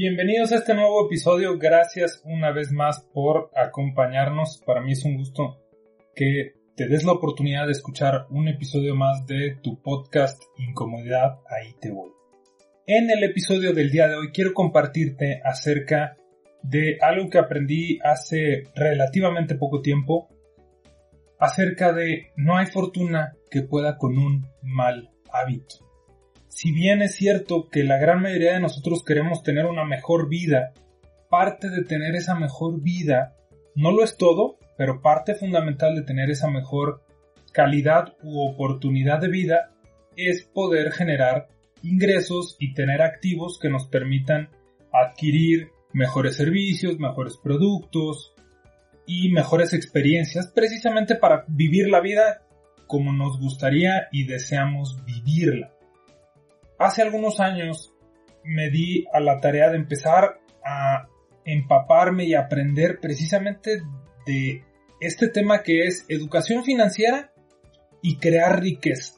Bienvenidos a este nuevo episodio. Gracias una vez más por acompañarnos. Para mí es un gusto que te des la oportunidad de escuchar un episodio más de tu podcast Incomodidad. Ahí te voy. En el episodio del día de hoy quiero compartirte acerca de algo que aprendí hace relativamente poco tiempo acerca de no hay fortuna que pueda con un mal hábito si bien es cierto que la gran mayoría de nosotros queremos tener una mejor vida, parte de tener esa mejor vida, no lo es todo, pero parte fundamental de tener esa mejor calidad u oportunidad de vida es poder generar ingresos y tener activos que nos permitan adquirir mejores servicios, mejores productos y mejores experiencias precisamente para vivir la vida como nos gustaría y deseamos vivirla. Hace algunos años me di a la tarea de empezar a empaparme y aprender precisamente de este tema que es educación financiera y crear riqueza.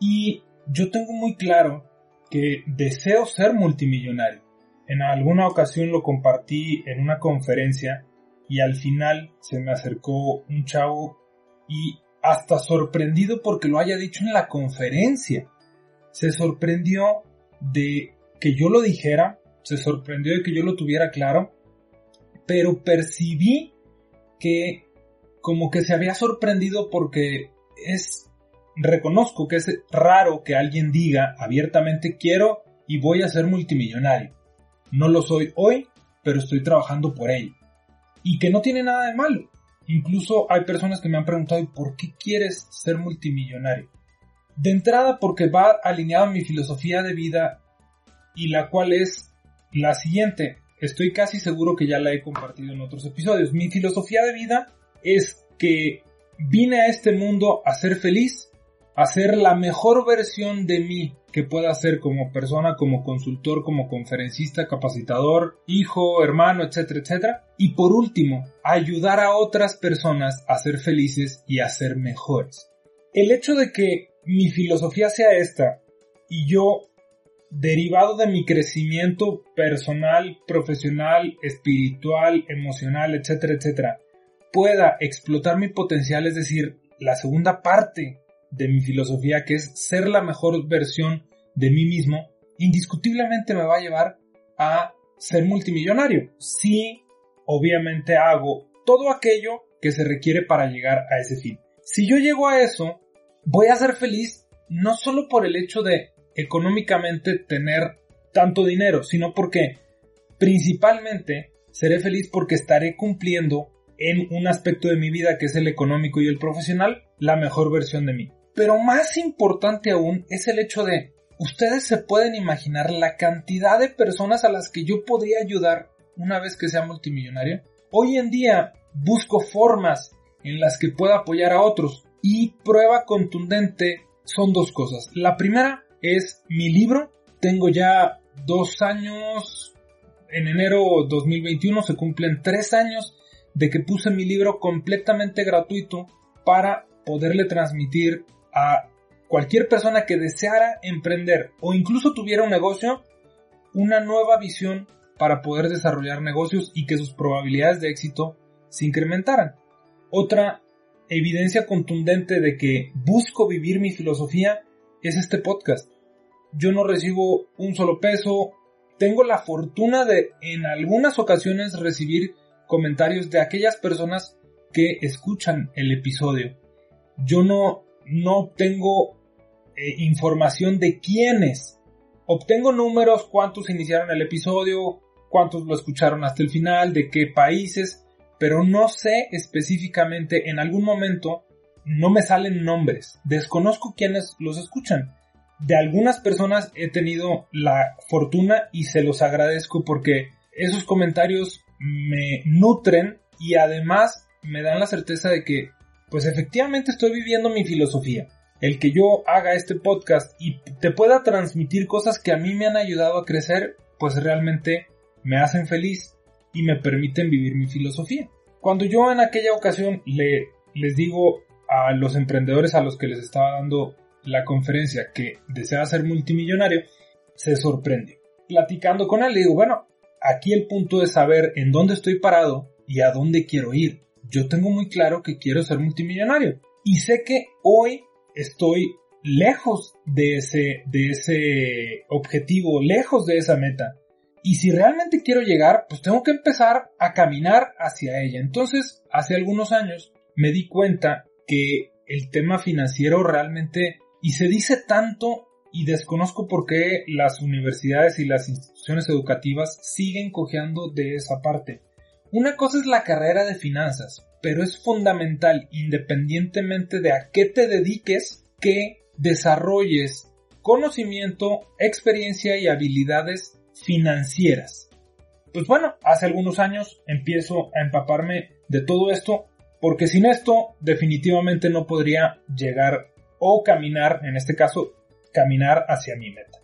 Y yo tengo muy claro que deseo ser multimillonario. En alguna ocasión lo compartí en una conferencia y al final se me acercó un chavo y hasta sorprendido porque lo haya dicho en la conferencia se sorprendió de que yo lo dijera, se sorprendió de que yo lo tuviera claro, pero percibí que como que se había sorprendido porque es, reconozco que es raro que alguien diga abiertamente quiero y voy a ser multimillonario. No lo soy hoy, pero estoy trabajando por ello. Y que no tiene nada de malo. Incluso hay personas que me han preguntado ¿por qué quieres ser multimillonario? De entrada porque va alineado a mi filosofía de vida y la cual es la siguiente. Estoy casi seguro que ya la he compartido en otros episodios. Mi filosofía de vida es que vine a este mundo a ser feliz, a ser la mejor versión de mí que pueda ser como persona, como consultor, como conferencista, capacitador, hijo, hermano, etcétera, etcétera. Y por último, ayudar a otras personas a ser felices y a ser mejores. El hecho de que mi filosofía sea esta y yo, derivado de mi crecimiento personal, profesional, espiritual, emocional, etcétera, etcétera, pueda explotar mi potencial, es decir, la segunda parte de mi filosofía, que es ser la mejor versión de mí mismo, indiscutiblemente me va a llevar a ser multimillonario. Si, obviamente, hago todo aquello que se requiere para llegar a ese fin. Si yo llego a eso, voy a ser feliz no solo por el hecho de económicamente tener tanto dinero, sino porque principalmente seré feliz porque estaré cumpliendo en un aspecto de mi vida que es el económico y el profesional la mejor versión de mí. Pero más importante aún es el hecho de ustedes se pueden imaginar la cantidad de personas a las que yo podría ayudar una vez que sea multimillonario. Hoy en día busco formas en las que pueda apoyar a otros y prueba contundente son dos cosas. La primera es mi libro. Tengo ya dos años. En enero 2021 se cumplen tres años de que puse mi libro completamente gratuito para poderle transmitir a cualquier persona que deseara emprender o incluso tuviera un negocio una nueva visión para poder desarrollar negocios y que sus probabilidades de éxito se incrementaran. Otra evidencia contundente de que busco vivir mi filosofía es este podcast. Yo no recibo un solo peso, tengo la fortuna de en algunas ocasiones recibir comentarios de aquellas personas que escuchan el episodio. Yo no, no tengo eh, información de quiénes. Obtengo números, cuántos iniciaron el episodio, cuántos lo escucharon hasta el final, de qué países, pero no sé específicamente, en algún momento no me salen nombres, desconozco quiénes los escuchan. De algunas personas he tenido la fortuna y se los agradezco porque esos comentarios me nutren y además me dan la certeza de que pues efectivamente estoy viviendo mi filosofía. El que yo haga este podcast y te pueda transmitir cosas que a mí me han ayudado a crecer, pues realmente me hacen feliz y me permiten vivir mi filosofía. Cuando yo en aquella ocasión le, les digo a los emprendedores a los que les estaba dando la conferencia que desea ser multimillonario, se sorprende. Platicando con él, le digo, bueno, aquí el punto es saber en dónde estoy parado y a dónde quiero ir. Yo tengo muy claro que quiero ser multimillonario y sé que hoy estoy lejos de ese, de ese objetivo, lejos de esa meta. Y si realmente quiero llegar, pues tengo que empezar a caminar hacia ella. Entonces, hace algunos años me di cuenta que el tema financiero realmente, y se dice tanto, y desconozco por qué las universidades y las instituciones educativas siguen cojeando de esa parte. Una cosa es la carrera de finanzas, pero es fundamental, independientemente de a qué te dediques, que desarrolles conocimiento, experiencia y habilidades financieras. Pues bueno, hace algunos años empiezo a empaparme de todo esto porque sin esto definitivamente no podría llegar o caminar, en este caso, caminar hacia mi meta.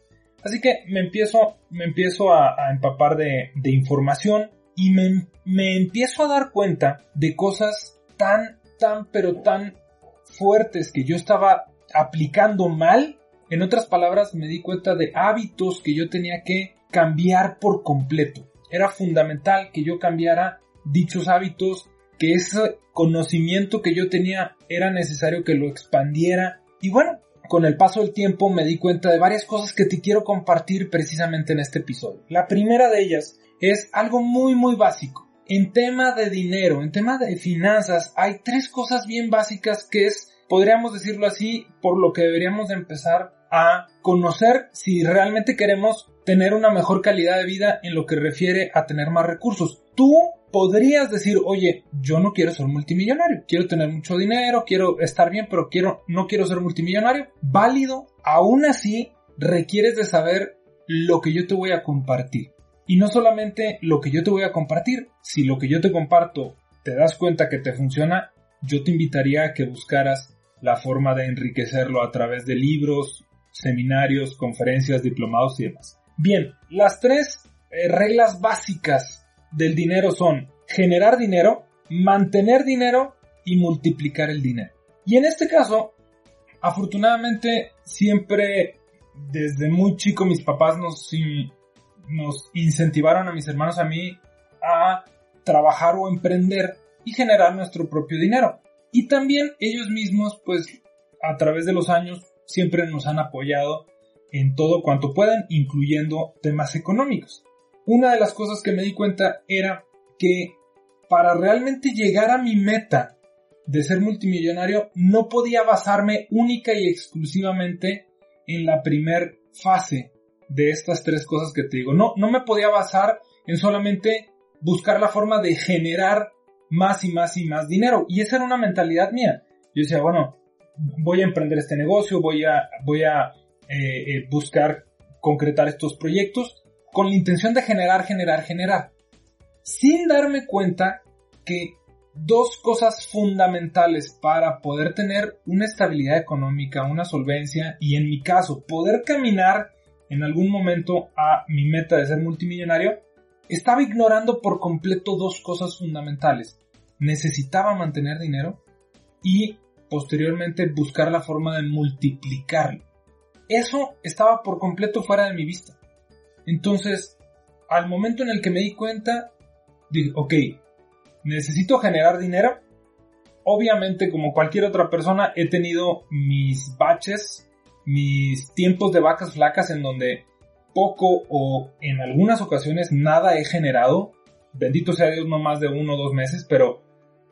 Así que me empiezo, me empiezo a, empapar de, información y me, me empiezo a dar cuenta de cosas tan, tan, pero tan fuertes que yo estaba aplicando mal. En otras palabras, me di cuenta de hábitos que yo tenía que cambiar por completo. Era fundamental que yo cambiara dichos hábitos, que ese conocimiento que yo tenía era necesario que lo expandiera. Y bueno, con el paso del tiempo me di cuenta de varias cosas que te quiero compartir precisamente en este episodio. La primera de ellas es algo muy muy básico. En tema de dinero, en tema de finanzas, hay tres cosas bien básicas que es, podríamos decirlo así, por lo que deberíamos de empezar a conocer si realmente queremos tener una mejor calidad de vida en lo que refiere a tener más recursos. Tú podrías decir, oye, yo no quiero ser multimillonario, quiero tener mucho dinero, quiero estar bien, pero quiero, no quiero ser multimillonario. Válido, aún así requieres de saber lo que yo te voy a compartir. Y no solamente lo que yo te voy a compartir, si lo que yo te comparto te das cuenta que te funciona, yo te invitaría a que buscaras la forma de enriquecerlo a través de libros, seminarios, conferencias, diplomados y demás. Bien, las tres eh, reglas básicas del dinero son generar dinero, mantener dinero y multiplicar el dinero. Y en este caso, afortunadamente, siempre desde muy chico mis papás nos, nos incentivaron a mis hermanos a mí a trabajar o emprender y generar nuestro propio dinero. Y también ellos mismos, pues, a través de los años, siempre nos han apoyado en todo cuanto puedan, incluyendo temas económicos. Una de las cosas que me di cuenta era que para realmente llegar a mi meta de ser multimillonario no podía basarme única y exclusivamente en la primer fase de estas tres cosas que te digo. No, no me podía basar en solamente buscar la forma de generar más y más y más dinero. Y esa era una mentalidad mía. Yo decía, bueno, voy a emprender este negocio, voy a, voy a eh, eh, buscar concretar estos proyectos con la intención de generar, generar, generar. Sin darme cuenta que dos cosas fundamentales para poder tener una estabilidad económica, una solvencia y en mi caso poder caminar en algún momento a mi meta de ser multimillonario, estaba ignorando por completo dos cosas fundamentales. Necesitaba mantener dinero y posteriormente buscar la forma de multiplicarlo. Eso estaba por completo fuera de mi vista. Entonces, al momento en el que me di cuenta, dije, ok, necesito generar dinero obviamente como cualquier otra persona he tenido mis baches, mis tiempos de vacas flacas en donde poco o en algunas ocasiones nada he generado. Bendito sea Dios, no más de uno o dos meses, pero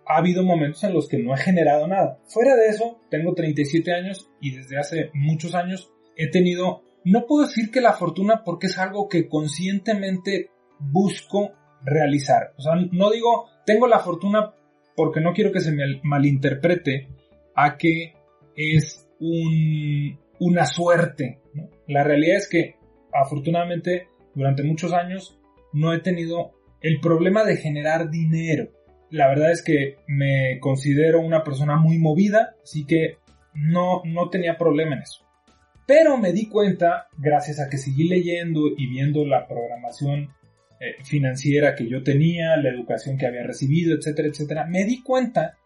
ha habido momentos en los que no he generado nada. Fuera de eso, tengo 37 años y desde hace muchos años he tenido, no puedo decir que la fortuna porque es algo que conscientemente busco realizar. O sea, no digo, tengo la fortuna porque no quiero que se me malinterprete a que es un, una suerte. La realidad es que afortunadamente durante muchos años no he tenido el problema de generar dinero. La verdad es que me considero una persona muy movida, así que no, no tenía problema en eso. Pero me di cuenta, gracias a que seguí leyendo y viendo la programación eh, financiera que yo tenía, la educación que había recibido, etcétera, etcétera, me di cuenta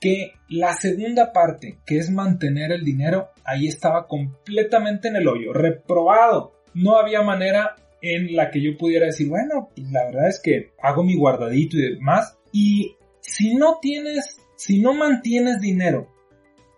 que la segunda parte, que es mantener el dinero, ahí estaba completamente en el hoyo, reprobado. No había manera en la que yo pudiera decir, bueno, pues la verdad es que hago mi guardadito y demás. Y si no tienes, si no mantienes dinero,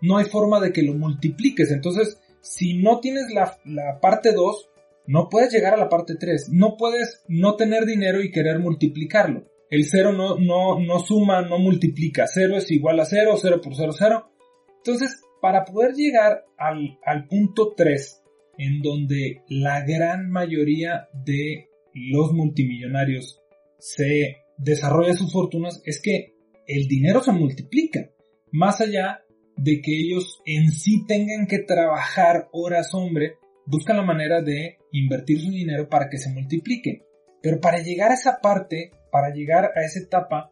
no hay forma de que lo multipliques. Entonces, si no tienes la, la parte 2, no puedes llegar a la parte 3. No puedes no tener dinero y querer multiplicarlo. El 0 no, no, no suma, no multiplica. 0 es igual a 0, 0 por 0, 0. Entonces, para poder llegar al, al punto 3, en donde la gran mayoría de los multimillonarios se desarrolla sus fortunas, es que el dinero se multiplica. Más allá de que ellos en sí tengan que trabajar horas hombre, buscan la manera de invertir su dinero para que se multiplique. Pero para llegar a esa parte, para llegar a esa etapa,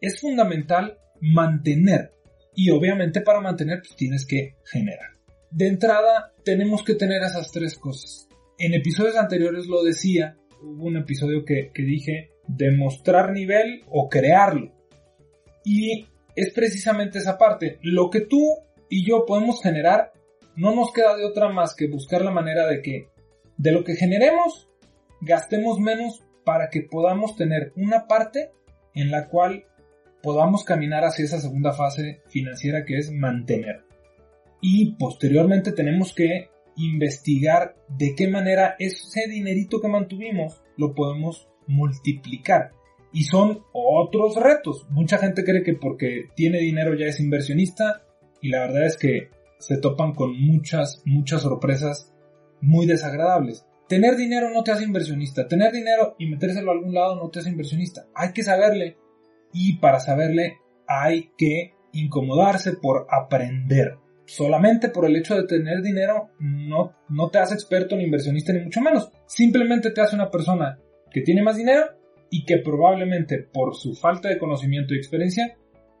es fundamental mantener. Y obviamente para mantener pues tienes que generar. De entrada tenemos que tener esas tres cosas. En episodios anteriores lo decía, hubo un episodio que, que dije demostrar nivel o crearlo. Y es precisamente esa parte. Lo que tú y yo podemos generar, no nos queda de otra más que buscar la manera de que de lo que generemos, gastemos menos para que podamos tener una parte en la cual podamos caminar hacia esa segunda fase financiera que es mantener. Y posteriormente tenemos que investigar de qué manera ese dinerito que mantuvimos lo podemos multiplicar. Y son otros retos. Mucha gente cree que porque tiene dinero ya es inversionista y la verdad es que se topan con muchas, muchas sorpresas muy desagradables. Tener dinero no te hace inversionista. Tener dinero y metérselo a algún lado no te hace inversionista. Hay que saberle. Y para saberle hay que incomodarse por aprender. Solamente por el hecho de tener dinero no, no te hace experto ni inversionista ni mucho menos. Simplemente te hace una persona que tiene más dinero y que probablemente por su falta de conocimiento y experiencia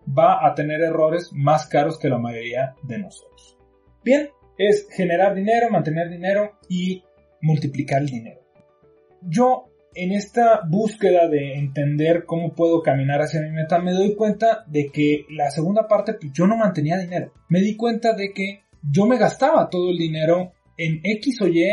va a tener errores más caros que la mayoría de nosotros. Bien, es generar dinero, mantener dinero y multiplicar el dinero. Yo en esta búsqueda de entender cómo puedo caminar hacia mi meta me doy cuenta de que la segunda parte pues, yo no mantenía dinero. Me di cuenta de que yo me gastaba todo el dinero en X o Y,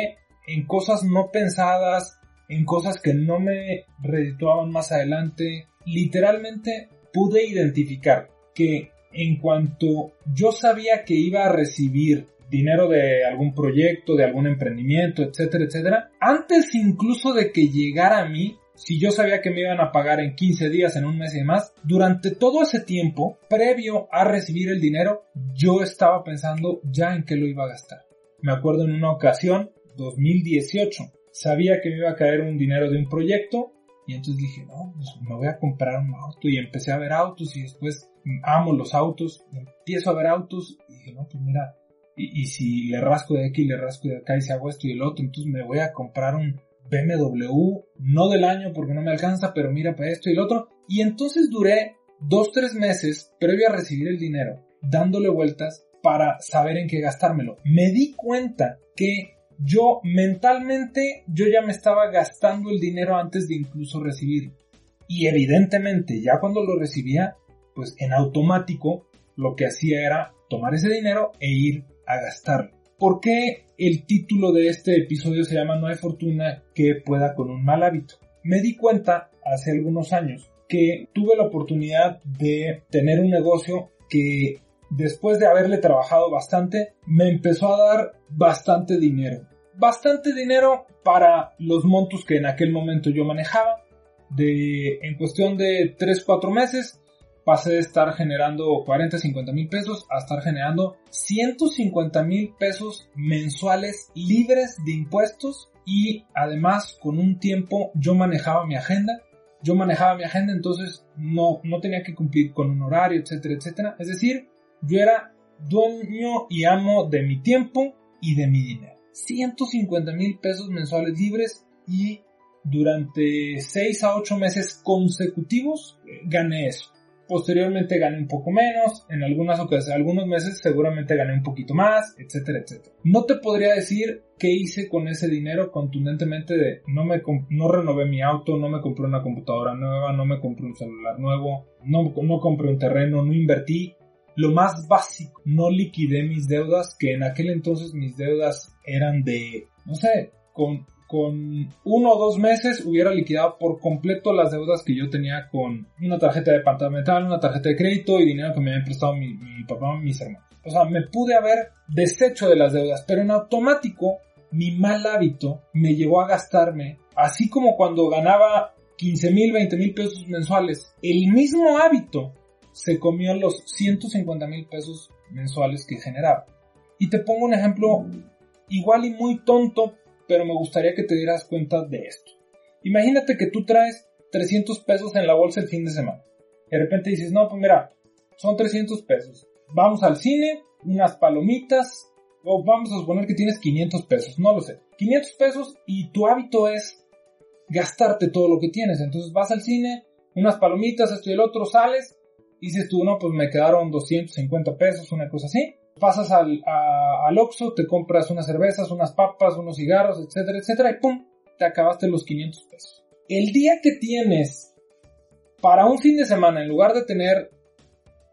en cosas no pensadas, en cosas que no me redituaban más adelante. Literalmente pude identificar que en cuanto yo sabía que iba a recibir dinero de algún proyecto, de algún emprendimiento, etcétera, etcétera, antes incluso de que llegara a mí, si yo sabía que me iban a pagar en 15 días, en un mes y demás, durante todo ese tiempo, previo a recibir el dinero, yo estaba pensando ya en qué lo iba a gastar. Me acuerdo en una ocasión, 2018, sabía que me iba a caer un dinero de un proyecto y entonces dije, no, pues me voy a comprar un auto y empecé a ver autos y después amo los autos, empiezo a ver autos y dije, no, pues mira, y, si le rasco de aquí, le rasco de acá y si hago esto y el otro, entonces me voy a comprar un BMW, no del año porque no me alcanza, pero mira para esto y el otro. Y entonces duré dos, tres meses previo a recibir el dinero, dándole vueltas para saber en qué gastármelo. Me di cuenta que yo mentalmente yo ya me estaba gastando el dinero antes de incluso recibir. Y evidentemente ya cuando lo recibía, pues en automático lo que hacía era tomar ese dinero e ir a gastarlo. ¿Por qué el título de este episodio se llama No hay fortuna que pueda con un mal hábito? Me di cuenta hace algunos años que tuve la oportunidad de tener un negocio que después de haberle trabajado bastante, me empezó a dar bastante dinero. Bastante dinero para los montos que en aquel momento yo manejaba. De, en cuestión de 3-4 meses, pasé de estar generando 40, 50 mil pesos a estar generando 150 mil pesos mensuales libres de impuestos y además con un tiempo yo manejaba mi agenda. Yo manejaba mi agenda, entonces no, no tenía que cumplir con un horario, etcétera, etcétera. Es decir, yo era dueño y amo de mi tiempo y de mi dinero. 150 mil pesos mensuales libres y durante 6 a 8 meses consecutivos eh, gané eso. Posteriormente gané un poco menos, en algunas ocasiones, algunos meses seguramente gané un poquito más, etcétera, etcétera. No te podría decir qué hice con ese dinero contundentemente de no me no renové mi auto, no me compré una computadora nueva, no me compré un celular nuevo, no, no compré un terreno, no invertí. Lo más básico, no liquidé mis deudas, que en aquel entonces mis deudas eran de, no sé, con con uno o dos meses hubiera liquidado por completo las deudas que yo tenía con una tarjeta departamental, una tarjeta de crédito y dinero que me habían prestado mi, mi papá y mis hermanos. O sea, me pude haber deshecho de las deudas, pero en automático mi mal hábito me llevó a gastarme, así como cuando ganaba 15 mil, 20 mil pesos mensuales, el mismo hábito se comió los 150 mil pesos mensuales que generaba. Y te pongo un ejemplo igual y muy tonto, pero me gustaría que te dieras cuenta de esto. Imagínate que tú traes 300 pesos en la bolsa el fin de semana. De repente dices, no, pues mira, son 300 pesos. Vamos al cine, unas palomitas, o vamos a suponer que tienes 500 pesos, no lo sé. 500 pesos y tu hábito es gastarte todo lo que tienes. Entonces vas al cine, unas palomitas, esto y el otro, sales, dices tú, no, pues me quedaron 250 pesos, una cosa así pasas al, al Oxxo, te compras unas cervezas, unas papas, unos cigarros, etcétera, etcétera, y ¡pum! Te acabaste los 500 pesos. El día que tienes para un fin de semana, en lugar de tener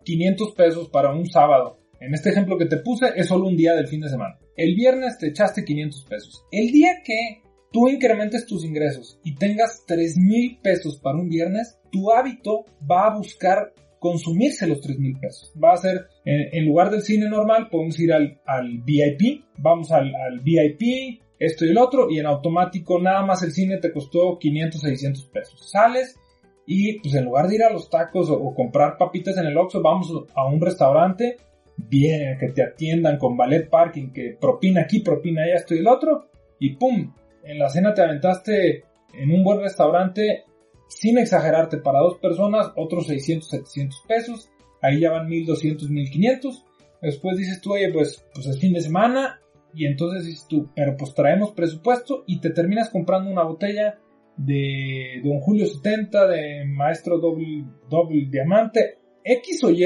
500 pesos para un sábado, en este ejemplo que te puse, es solo un día del fin de semana. El viernes te echaste 500 pesos. El día que tú incrementes tus ingresos y tengas 3 mil pesos para un viernes, tu hábito va a buscar consumirse los 3 mil pesos. Va a ser, en, lugar del cine normal, podemos ir al, VIP, vamos al, VIP, esto y el otro, y en automático nada más el cine te costó 500, 600 pesos. Sales y pues en lugar de ir a los tacos o, comprar papitas en el Oxxo, vamos a un restaurante, bien, que te atiendan con ballet parking, que propina aquí, propina allá, esto y el otro, y pum, en la cena te aventaste en un buen restaurante sin exagerarte, para dos personas, otros 600, 700 pesos, ahí ya van 1200, 1500. Después dices tú, oye, pues, pues es fin de semana, y entonces dices tú, pero pues traemos presupuesto y te terminas comprando una botella de Don Julio 70, de Maestro Doble, doble Diamante, X o Y,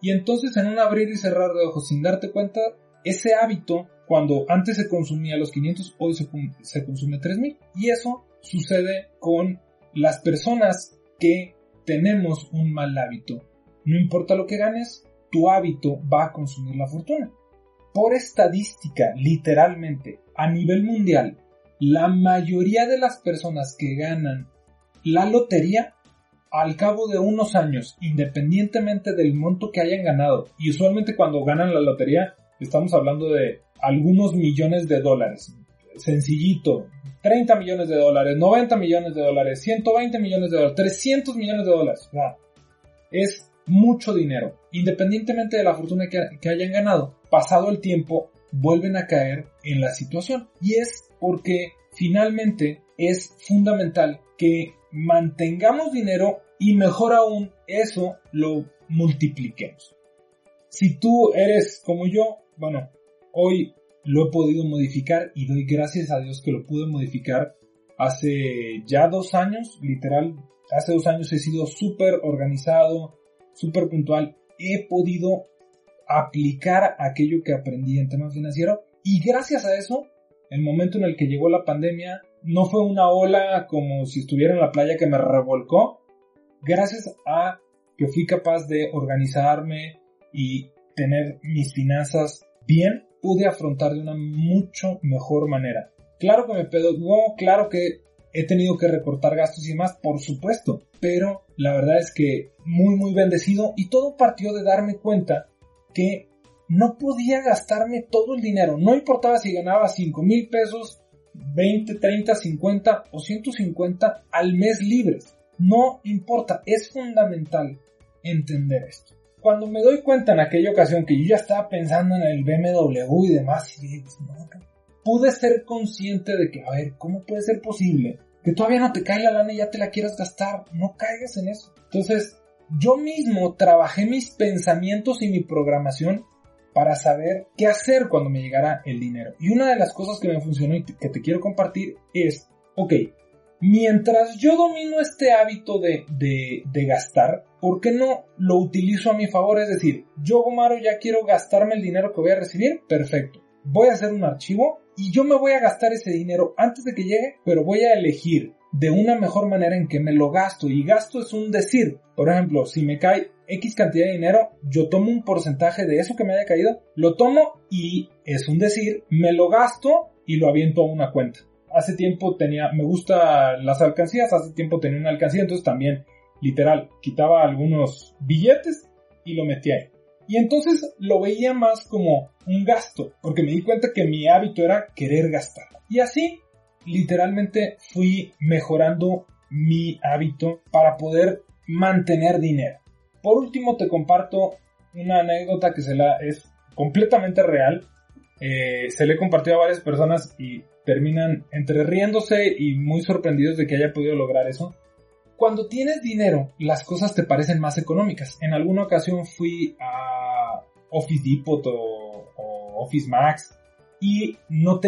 y entonces en un abrir y cerrar de ojos sin darte cuenta, ese hábito, cuando antes se consumía los 500, hoy se, se consume 3000. Y eso sucede con las personas que tenemos un mal hábito, no importa lo que ganes, tu hábito va a consumir la fortuna. Por estadística, literalmente, a nivel mundial, la mayoría de las personas que ganan la lotería, al cabo de unos años, independientemente del monto que hayan ganado, y usualmente cuando ganan la lotería, estamos hablando de algunos millones de dólares, sencillito, 30 millones de dólares, 90 millones de dólares, 120 millones de dólares, 300 millones de dólares. es mucho dinero. Independientemente de la fortuna que, que hayan ganado, pasado el tiempo, vuelven a caer en la situación. Y es porque finalmente es fundamental que mantengamos dinero y mejor aún eso lo multipliquemos. Si tú eres como yo, bueno, hoy lo he podido modificar y doy gracias a Dios que lo pude modificar. Hace ya dos años, literal, hace dos años he sido súper organizado, súper puntual, he podido aplicar aquello que aprendí en temas financieros y gracias a eso, el momento en el que llegó la pandemia, no fue una ola como si estuviera en la playa que me revolcó, gracias a que fui capaz de organizarme y tener mis finanzas bien, pude afrontar de una mucho mejor manera. Claro que me pegó, claro que he tenido que recortar gastos y demás, por supuesto, pero la verdad es que muy muy bendecido y todo partió de darme cuenta que no podía gastarme todo el dinero, no importaba si ganaba 5 mil pesos, 20, 30, 50 o 150 al mes libres, no importa, es fundamental entender esto. Cuando me doy cuenta en aquella ocasión que yo ya estaba pensando en el BMW y demás, y pude ser consciente de que, a ver, ¿cómo puede ser posible que todavía no te cae la lana y ya te la quieras gastar? No caigas en eso. Entonces, yo mismo trabajé mis pensamientos y mi programación para saber qué hacer cuando me llegara el dinero. Y una de las cosas que me funcionó y que te quiero compartir es, ok, mientras yo domino este hábito de, de, gastar, ¿por qué no lo utilizo a mi favor? Es decir, yo, Gomaro, ya quiero gastarme el dinero que voy a recibir, perfecto. Voy a hacer un archivo y yo me voy a gastar ese dinero antes de que llegue, pero voy a elegir de una mejor manera en que me lo gasto. Y gasto es un decir. Por ejemplo, si me cae X cantidad de dinero, yo tomo un porcentaje de eso que me haya caído, lo tomo y es un decir, me lo gasto y lo aviento a una cuenta hace tiempo tenía, me gusta las alcancías, hace tiempo tenía una alcancía, entonces también, literal, quitaba algunos billetes y lo metía ahí. Y entonces lo veía más como un gasto, porque me di cuenta que mi hábito era querer gastar. Y así, literalmente, fui mejorando mi hábito para poder mantener dinero. Por último, te comparto una anécdota que se la es completamente real. Eh, se le he compartido a varias personas y terminan entre riéndose y muy sorprendidos de que haya podido lograr eso. Cuando tienes dinero, las cosas te parecen más económicas. En alguna ocasión fui a Office Depot o, Office Max y no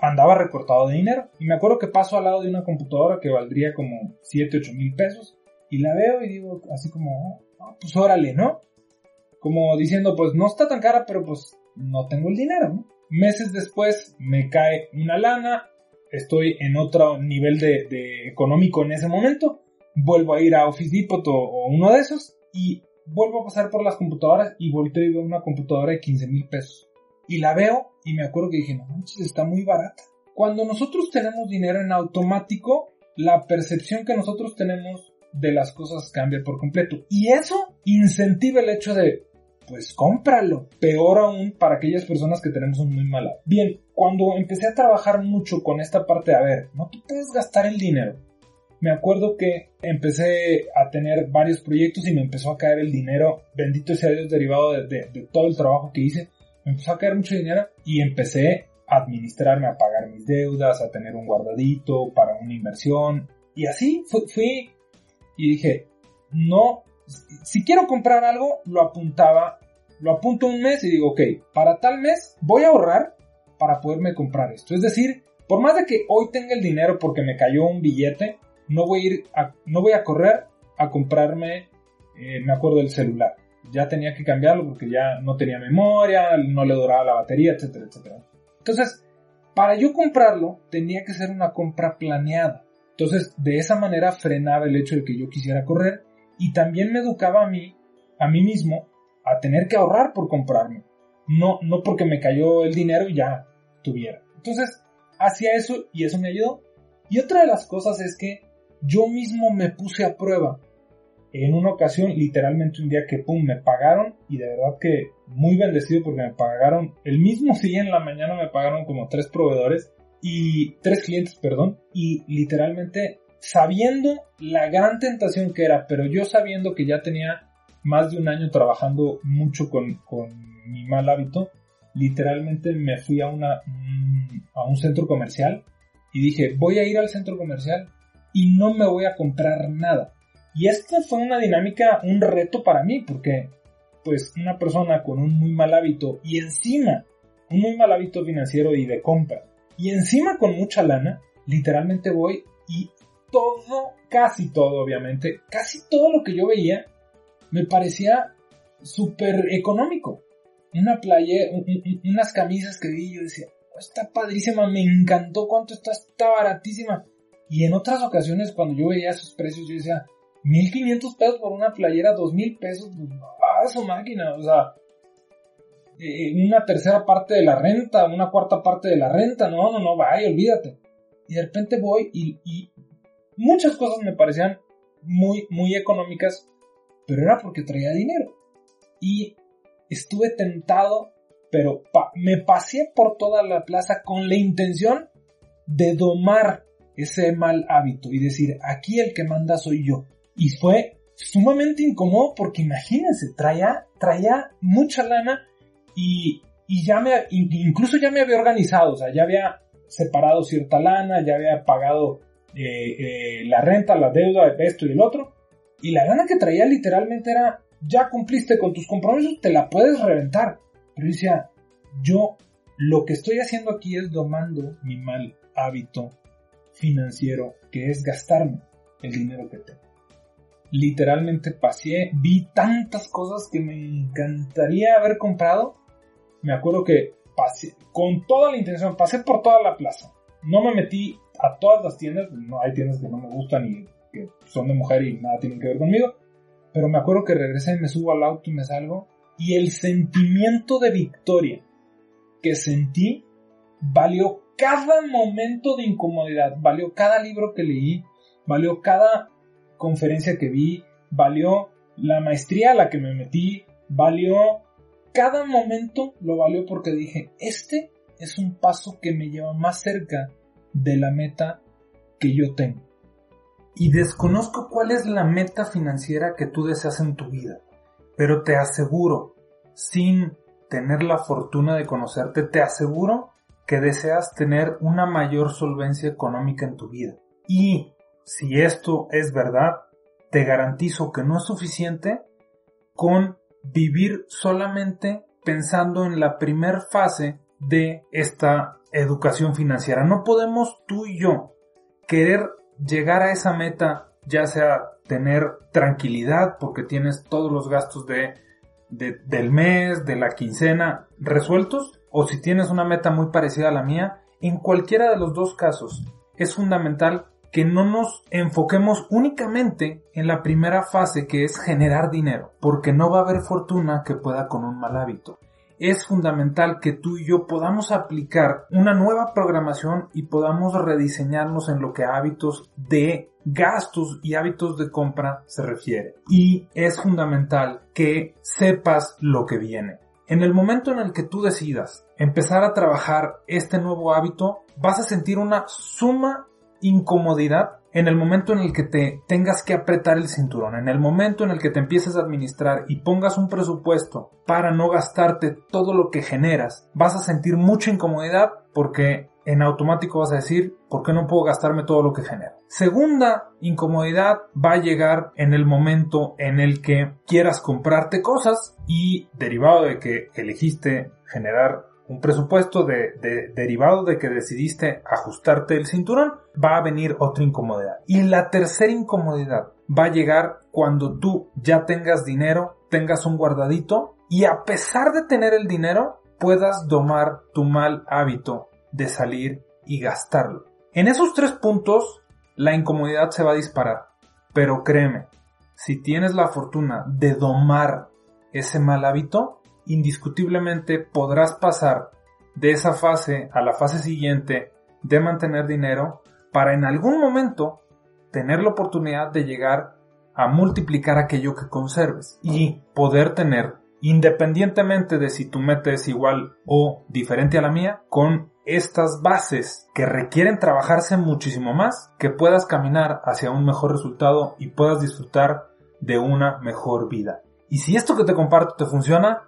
andaba recortado de dinero. Y me acuerdo que paso al lado de una computadora que valdría como 7, 8 mil pesos y la veo y digo así como, oh, pues órale, ¿no? Como diciendo, pues no está tan cara, pero pues no tengo el dinero, ¿no? Meses después me cae una lana, estoy en otro nivel de, económico en ese momento, vuelvo a ir a Office Depot o, uno de esos y vuelvo a pasar por las computadoras y volteo y veo una computadora de 15 mil pesos. Y la veo y me acuerdo que dije, no manches, está muy barata. Cuando nosotros tenemos dinero en automático, la percepción que nosotros tenemos de las cosas cambia por completo. Y eso incentiva el hecho de, pues cómpralo. Peor aún para aquellas personas que tenemos un muy mal Bien, cuando empecé a trabajar mucho con esta parte de, a ver, no te puedes gastar el dinero. Me acuerdo que empecé a tener varios proyectos y me empezó a caer el dinero, bendito sea Dios, derivado de, todo el trabajo que hice. Me empezó a caer mucho dinero y empecé a administrarme, a pagar mis deudas, a tener un guardadito para una inversión. Y así fui y dije, no si quiero comprar algo, lo apuntaba, lo apunto un mes y digo, ok, para tal mes voy a ahorrar para poderme comprar esto. Es decir, por más de que hoy tenga el dinero porque me cayó un billete, no voy a ir a, no voy a correr a comprarme, eh, me acuerdo del celular. Ya tenía que cambiarlo porque ya no tenía memoria, no le duraba la batería, etcétera, etcétera. Entonces, para yo comprarlo, tenía que ser una compra planeada. Entonces, de esa manera frenaba el hecho de que yo quisiera correr y también me educaba a mí, a mí mismo, a tener que ahorrar por comprarme. No, no porque me cayó el dinero y ya tuviera. Entonces, hacía eso y eso me ayudó. Y otra de las cosas es que yo mismo me puse a prueba. En una ocasión, literalmente un día que pum, me pagaron y de verdad que muy bendecido porque me pagaron el mismo día en la mañana me pagaron como tres proveedores y tres clientes, perdón, y literalmente sabiendo la gran tentación que era, pero yo sabiendo que ya tenía más de un año trabajando mucho con, mi mal hábito, literalmente me fui a, una, a un centro comercial y dije, voy a ir al centro comercial y no me voy a comprar nada. Y esta fue una dinámica, un reto para mí, porque pues una persona con un muy mal hábito y encima un muy mal hábito financiero y de compra y encima con mucha lana, literalmente voy y todo, casi todo obviamente, casi todo lo que yo veía me parecía súper económico. Una playa, unas camisas que vi, yo decía, oh, está padrísima, me encantó cuánto está, está baratísima. Y en otras ocasiones cuando yo veía esos precios, yo decía, 1500 pesos por una playera, 2000 pesos, pues, ah, su máquina, o sea, eh, una tercera parte de la renta, una cuarta parte de la renta, no, no, no, vaya, olvídate. Y de repente voy y, y muchas cosas me parecían muy, muy económicas, pero era porque traía dinero. Y estuve tentado, pero me pasé por toda la plaza con la intención de domar ese mal hábito y decir, aquí el que manda soy yo. Y fue sumamente incómodo porque imagínense, traía, traía mucha lana y, y ya me, incluso ya me había organizado, o sea, ya había separado cierta lana, ya había pagado eh, eh, la renta, la deuda, esto y el otro. Y la lana que traía literalmente era, ya cumpliste con tus compromisos, te la puedes reventar. Pero decía, yo lo que estoy haciendo aquí es domando mi mal hábito financiero, que es gastarme el dinero que tengo. Literalmente pasé, vi tantas cosas que me encantaría haber comprado. Me acuerdo que pasé, con toda la intención, pasé por toda la plaza. No me metí a todas las tiendas, no hay tiendas que no me gustan y que son de mujer y nada tienen que ver conmigo. Pero me acuerdo que regresé, me subo al auto y me salgo. Y el sentimiento de victoria que sentí valió cada momento de incomodidad, valió cada libro que leí, valió cada conferencia que vi, valió la maestría a la que me metí, valió cada momento lo valió porque dije, este es un paso que me lleva más cerca de la meta que yo tengo. Y desconozco cuál es la meta financiera que tú deseas en tu vida, pero te aseguro, sin tener la fortuna de conocerte, te aseguro que deseas tener una mayor solvencia económica en tu vida. Y si esto es verdad, te garantizo que no es suficiente con vivir solamente pensando en la primer fase de esta educación financiera. No podemos tú y yo querer llegar a esa meta, ya sea tener tranquilidad porque tienes todos los gastos de, del mes, de la quincena resueltos, o si tienes una meta muy parecida a la mía, en cualquiera de los dos casos es fundamental que no nos enfoquemos únicamente en la primera fase que es generar dinero, porque no va a haber fortuna que pueda con un mal hábito. Es fundamental que tú y yo podamos aplicar una nueva programación y podamos rediseñarnos en lo que a hábitos de gastos y hábitos de compra se refiere. Y es fundamental que sepas lo que viene. En el momento en el que tú decidas empezar a trabajar este nuevo hábito, vas a sentir una suma incomodidad en el momento en el que te tengas que apretar el cinturón, en el momento en el que te empieces a administrar y pongas un presupuesto para no gastarte todo lo que generas, vas a sentir mucha incomodidad porque en automático vas a decir, ¿por qué no puedo gastarme todo lo que genero? Segunda incomodidad va a llegar en el momento en el que quieras comprarte cosas y derivado de que elegiste generar un presupuesto de, derivado de que decidiste ajustarte el cinturón, va a venir otra incomodidad. Y la tercera incomodidad va a llegar cuando tú ya tengas dinero, tengas un guardadito y a pesar de tener el dinero, puedas domar tu mal hábito de salir y gastarlo. En esos tres puntos, la incomodidad se va a disparar. Pero créeme, si tienes la fortuna de domar ese mal hábito, indiscutiblemente podrás pasar de esa fase a la fase siguiente de mantener dinero para en algún momento tener la oportunidad de llegar a multiplicar aquello que conserves y poder tener, independientemente de si tu meta es igual o diferente a la mía, con estas bases que requieren trabajarse muchísimo más, que puedas caminar hacia un mejor resultado y puedas disfrutar de una mejor vida. Y si esto que te comparto te funciona,